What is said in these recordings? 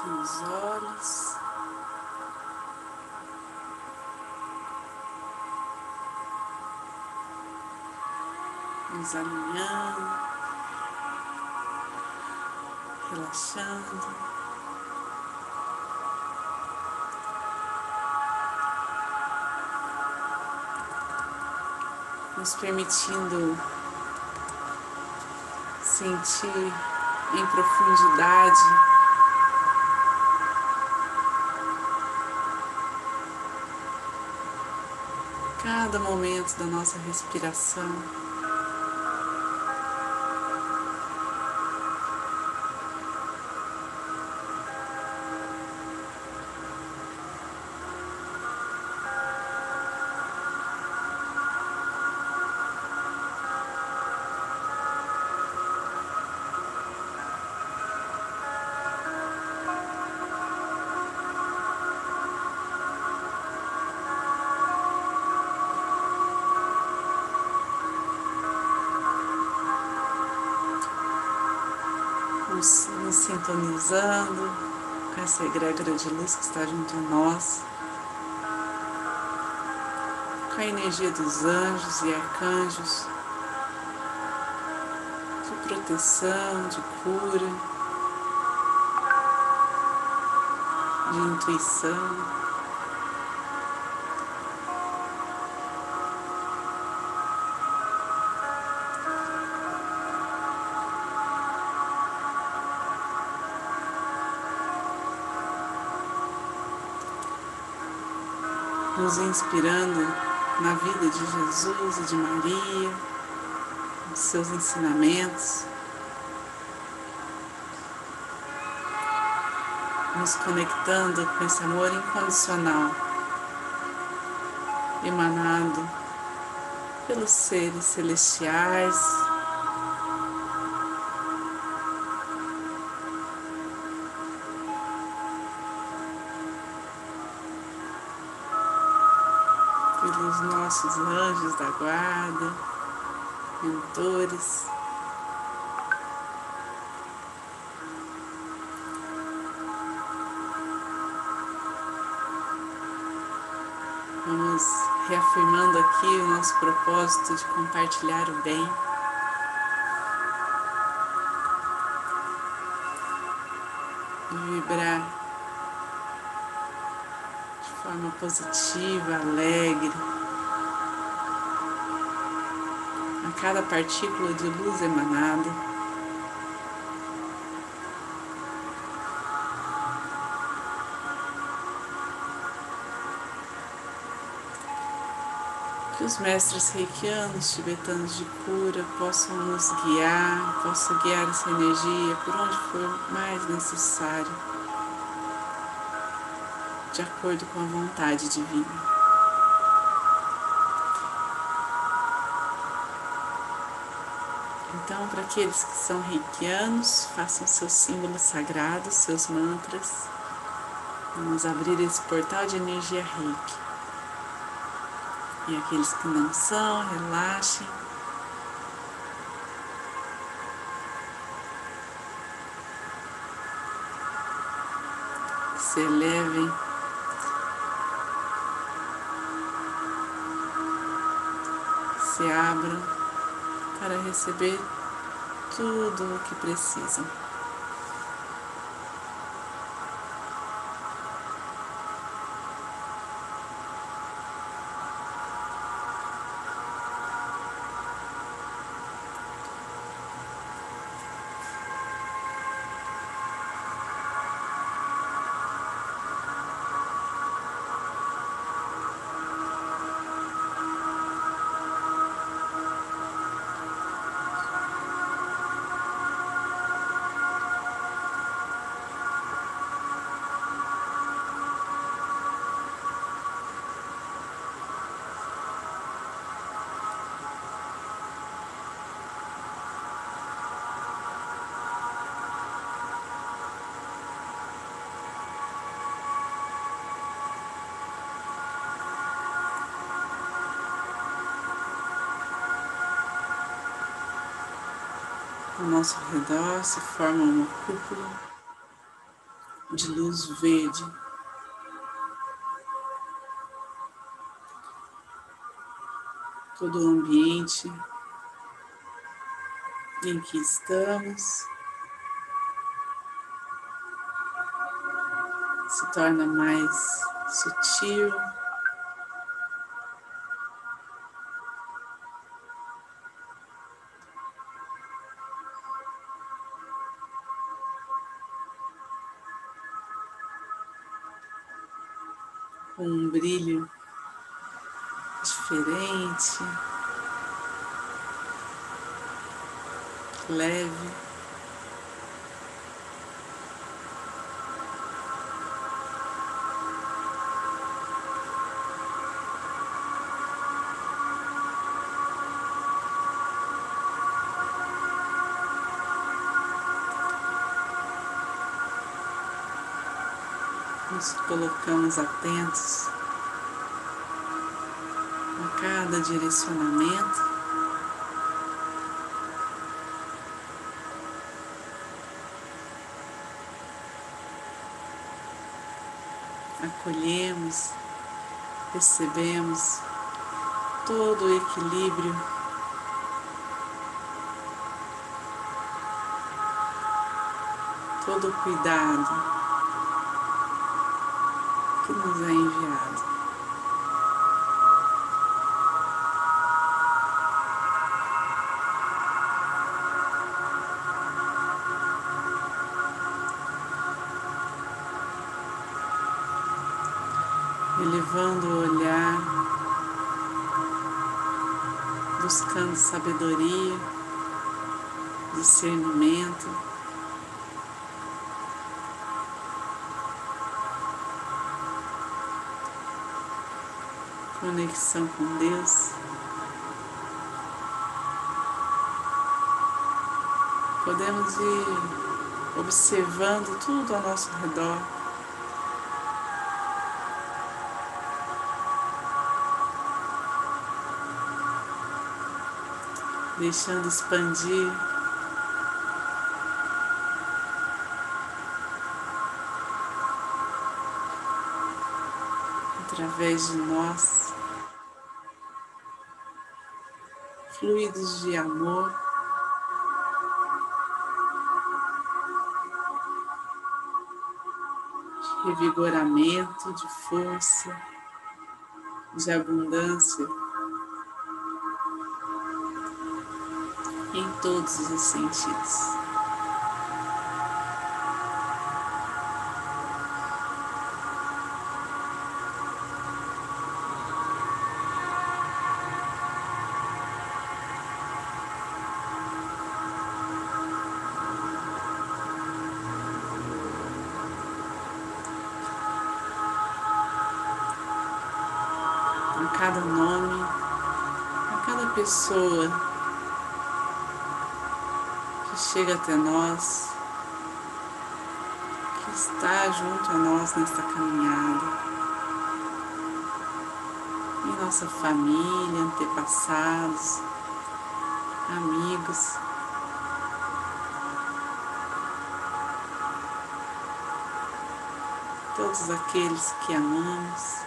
Fechem os olhos. Nos alinhando, relaxando. nos permitindo sentir em profundidade cada momento da nossa respiração. Sintonizando com essa egrégora de luz que está junto a nós, com a energia dos anjos e arcanjos, de proteção, de cura, de intuição. Nos inspirando na vida de Jesus e de Maria, nos seus ensinamentos, nos conectando com esse amor incondicional emanado pelos seres celestiais nossos anjos da guarda, mentores. Vamos reafirmando aqui o nosso propósito de compartilhar o bem. De vibrar forma positiva, alegre. Cada partícula de luz emanada. Que os mestres reikianos, tibetanos de cura, possam nos guiar, possam guiar essa energia por onde for mais necessário de acordo com a vontade divina. Aqueles que são reikianos, façam seus símbolos sagrados, seus mantras. Vamos abrir esse portal de energia reiki. E aqueles que não são, relaxem. Se elevem se abram para receber tudo o que precisam. Nosso redor se forma uma cúpula de luz verde. Todo o ambiente em que estamos se torna mais sutil. Com um brilho diferente, leve. Nos colocamos atentos a cada direcionamento. Acolhemos, percebemos todo o equilíbrio todo o cuidado que nos é enviado. Elevando o olhar, buscando sabedoria, discernimento. Conexão com Deus. Podemos ir observando tudo ao nosso redor. Deixando expandir através de nós, fluidos de amor. de Revigoramento, de força, de abundância em todos os sentidos. Cada nome, a cada pessoa que chega até nós, que está junto a nós nesta caminhada, em nossa família, antepassados, amigos. Todos aqueles que amamos.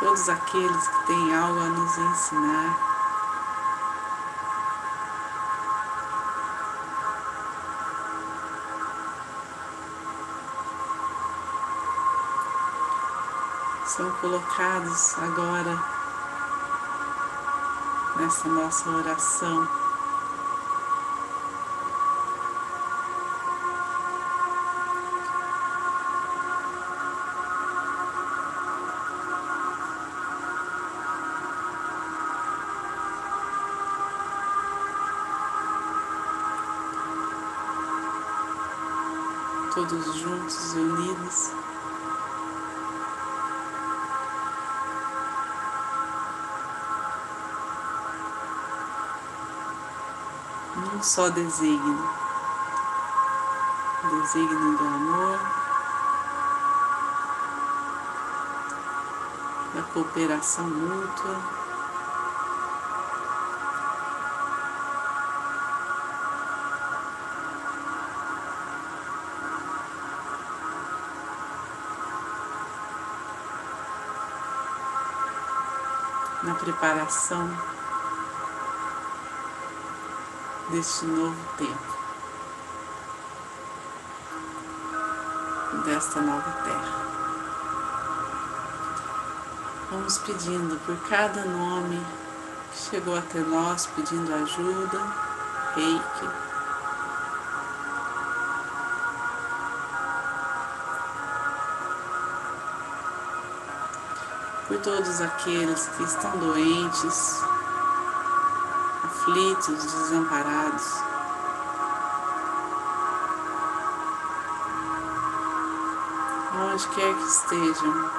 Todos aqueles que têm algo a nos ensinar. São colocados agora nessa nossa oração. Todos juntos e unidos. Um só desígnio, desígnio do amor, da cooperação mútua. Na preparação deste novo tempo, desta nova terra. Vamos pedindo por cada nome que chegou até nós pedindo ajuda, reiki. Todos aqueles que estão doentes, aflitos, desamparados. Onde quer que estejam,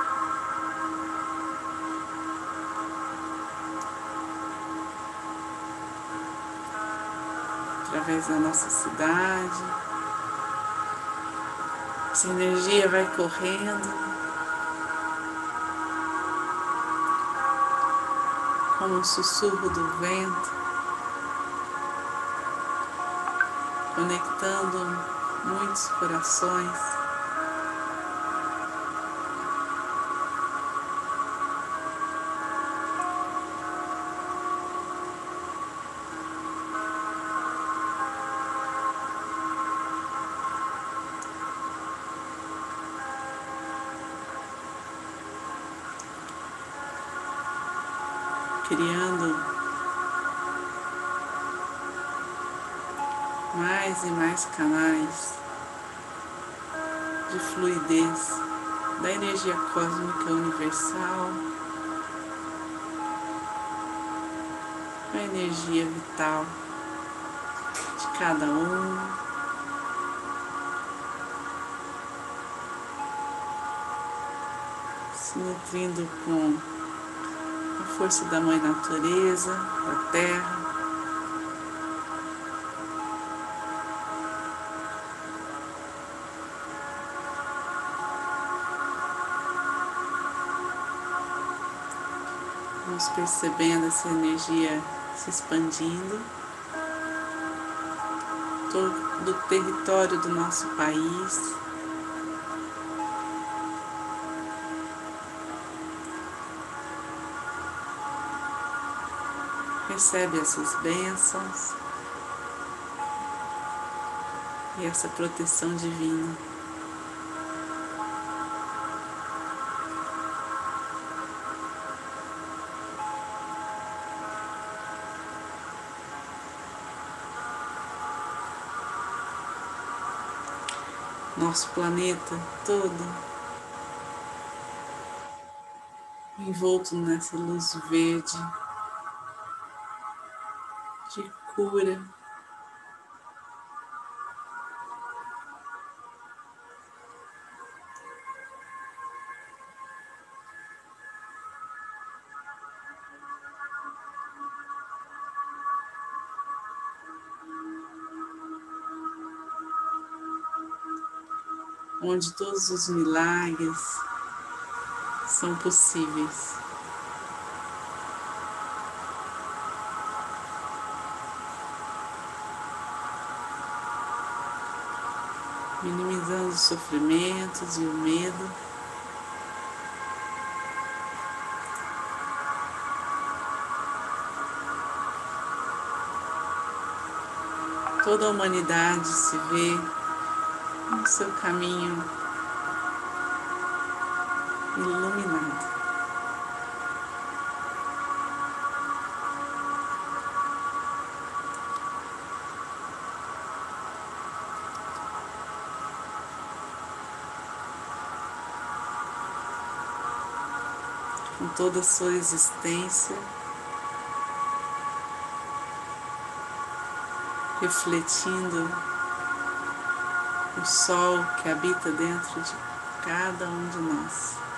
através da nossa cidade. Essa energia vai correndo. Como um sussurro do vento, conectando muitos corações. Criando mais e mais canais de fluidez da energia cósmica universal, a energia vital de cada um. Se nutrindo com força da Mãe Natureza, da Terra. Vamos percebendo essa energia se expandindo. Todo o território do nosso país, Recebe essas bênçãos e essa proteção divina. Nosso planeta todo envolto nessa luz verde cura. Onde todos os milagres são possíveis. Os sofrimentos e o medo. Toda a humanidade se vê no seu caminho iluminado. Toda a sua existência, refletindo o sol que habita dentro de cada um de nós.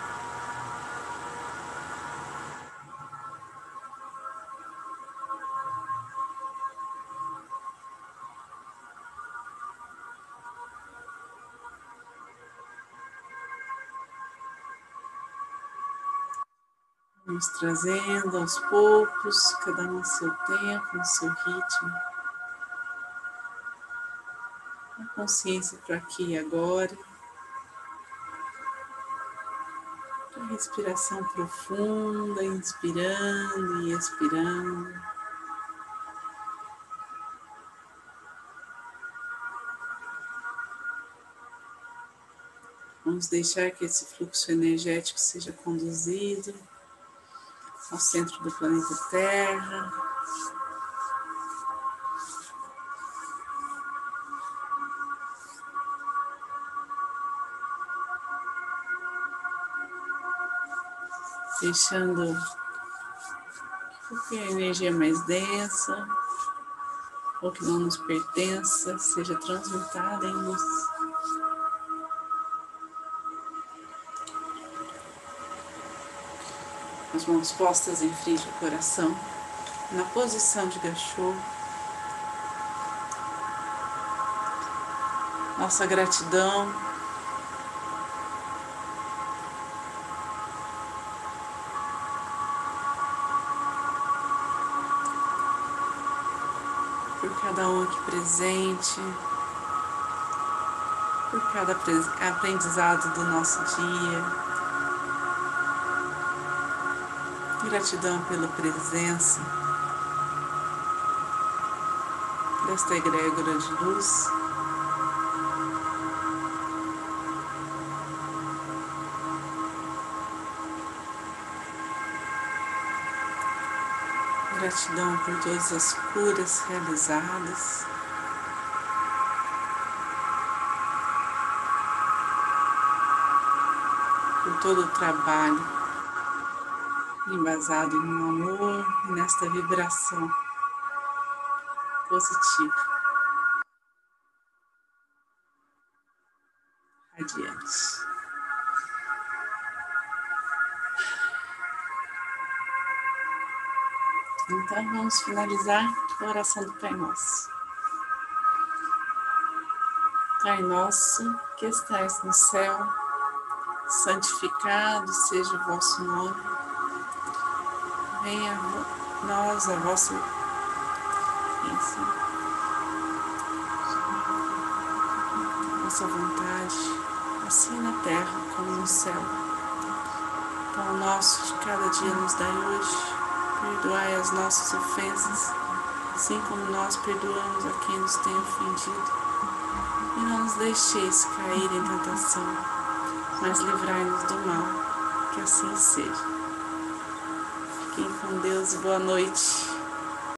Vamos trazendo aos poucos, cada um no seu tempo, no seu ritmo. A consciência para aqui e agora. Respiração profunda, inspirando e expirando. Vamos deixar que esse fluxo energético seja conduzido ao centro do planeta Terra. Deixando que a energia mais densa, ou que não nos pertença, seja transmutada em luz. As mãos postas em frente ao coração, na posição de gachô. Nossa gratidão por cada um aqui presente, por cada aprendizado do nosso dia. Gratidão pela presença desta egrégora de luz. Gratidão por todas as curas realizadas. Por todo o trabalho embasado no amor e nesta vibração positiva. Adiante. Então vamos finalizar a oração do Pai Nosso. Pai nosso que estais no céu, santificado seja o vosso nome venha a nós a vossa bênção, vossa vontade, assim na terra como no céu. Pão nosso de cada dia nos dai hoje, perdoai as nossas ofensas, assim como nós perdoamos a quem nos tem ofendido. E não nos deixeis cair em tentação, mas livrai-nos do mal, que assim seja. Fiquem com Deus, boa noite.